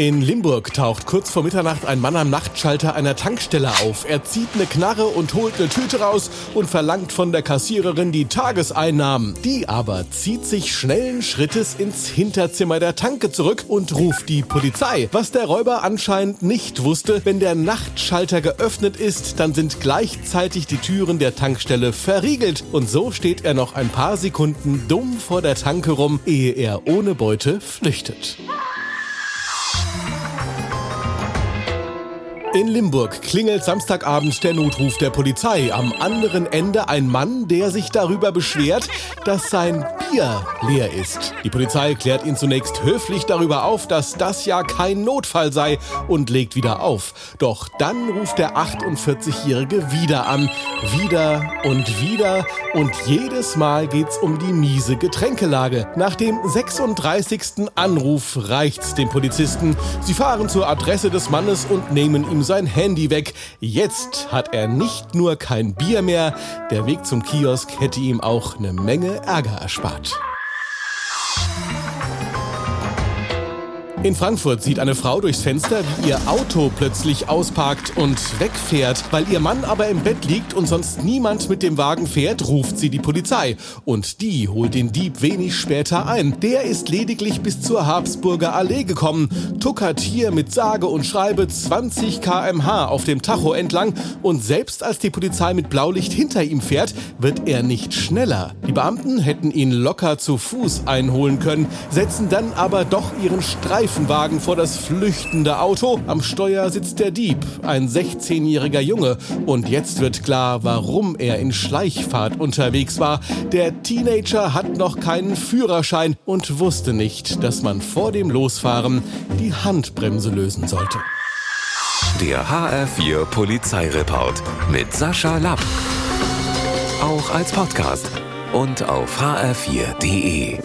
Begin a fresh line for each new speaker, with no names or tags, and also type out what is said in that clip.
In Limburg taucht kurz vor Mitternacht ein Mann am Nachtschalter einer Tankstelle auf. Er zieht eine Knarre und holt eine Tüte raus und verlangt von der Kassiererin die Tageseinnahmen. Die aber zieht sich schnellen Schrittes ins Hinterzimmer der Tanke zurück und ruft die Polizei. Was der Räuber anscheinend nicht wusste, wenn der Nachtschalter geöffnet ist, dann sind gleichzeitig die Türen der Tankstelle verriegelt. Und so steht er noch ein paar Sekunden dumm vor der Tanke rum, ehe er ohne Beute flüchtet. In Limburg klingelt Samstagabend der Notruf der Polizei. Am anderen Ende ein Mann, der sich darüber beschwert, dass sein Bier leer ist. Die Polizei klärt ihn zunächst höflich darüber auf, dass das ja kein Notfall sei und legt wieder auf. Doch dann ruft der 48-Jährige wieder an. Wieder und wieder und jedes Mal geht's um die miese Getränkelage. Nach dem 36. Anruf reicht's den Polizisten. Sie fahren zur Adresse des Mannes und nehmen sein Handy weg. Jetzt hat er nicht nur kein Bier mehr, der Weg zum Kiosk hätte ihm auch eine Menge Ärger erspart. In Frankfurt sieht eine Frau durchs Fenster, wie ihr Auto plötzlich ausparkt und wegfährt. Weil ihr Mann aber im Bett liegt und sonst niemand mit dem Wagen fährt, ruft sie die Polizei. Und die holt den Dieb wenig später ein. Der ist lediglich bis zur Habsburger Allee gekommen, tuckert hier mit sage und schreibe 20 kmh auf dem Tacho entlang und selbst als die Polizei mit Blaulicht hinter ihm fährt, wird er nicht schneller. Die Beamten hätten ihn locker zu Fuß einholen können, setzen dann aber doch ihren Streif Streifenwagen vor das flüchtende Auto. Am Steuer sitzt der Dieb, ein 16-jähriger Junge. Und jetzt wird klar, warum er in Schleichfahrt unterwegs war. Der Teenager hat noch keinen Führerschein und wusste nicht, dass man vor dem Losfahren die Handbremse lösen sollte.
Der HR4 Polizeireport mit Sascha Lapp. Auch als Podcast und auf hr4.de.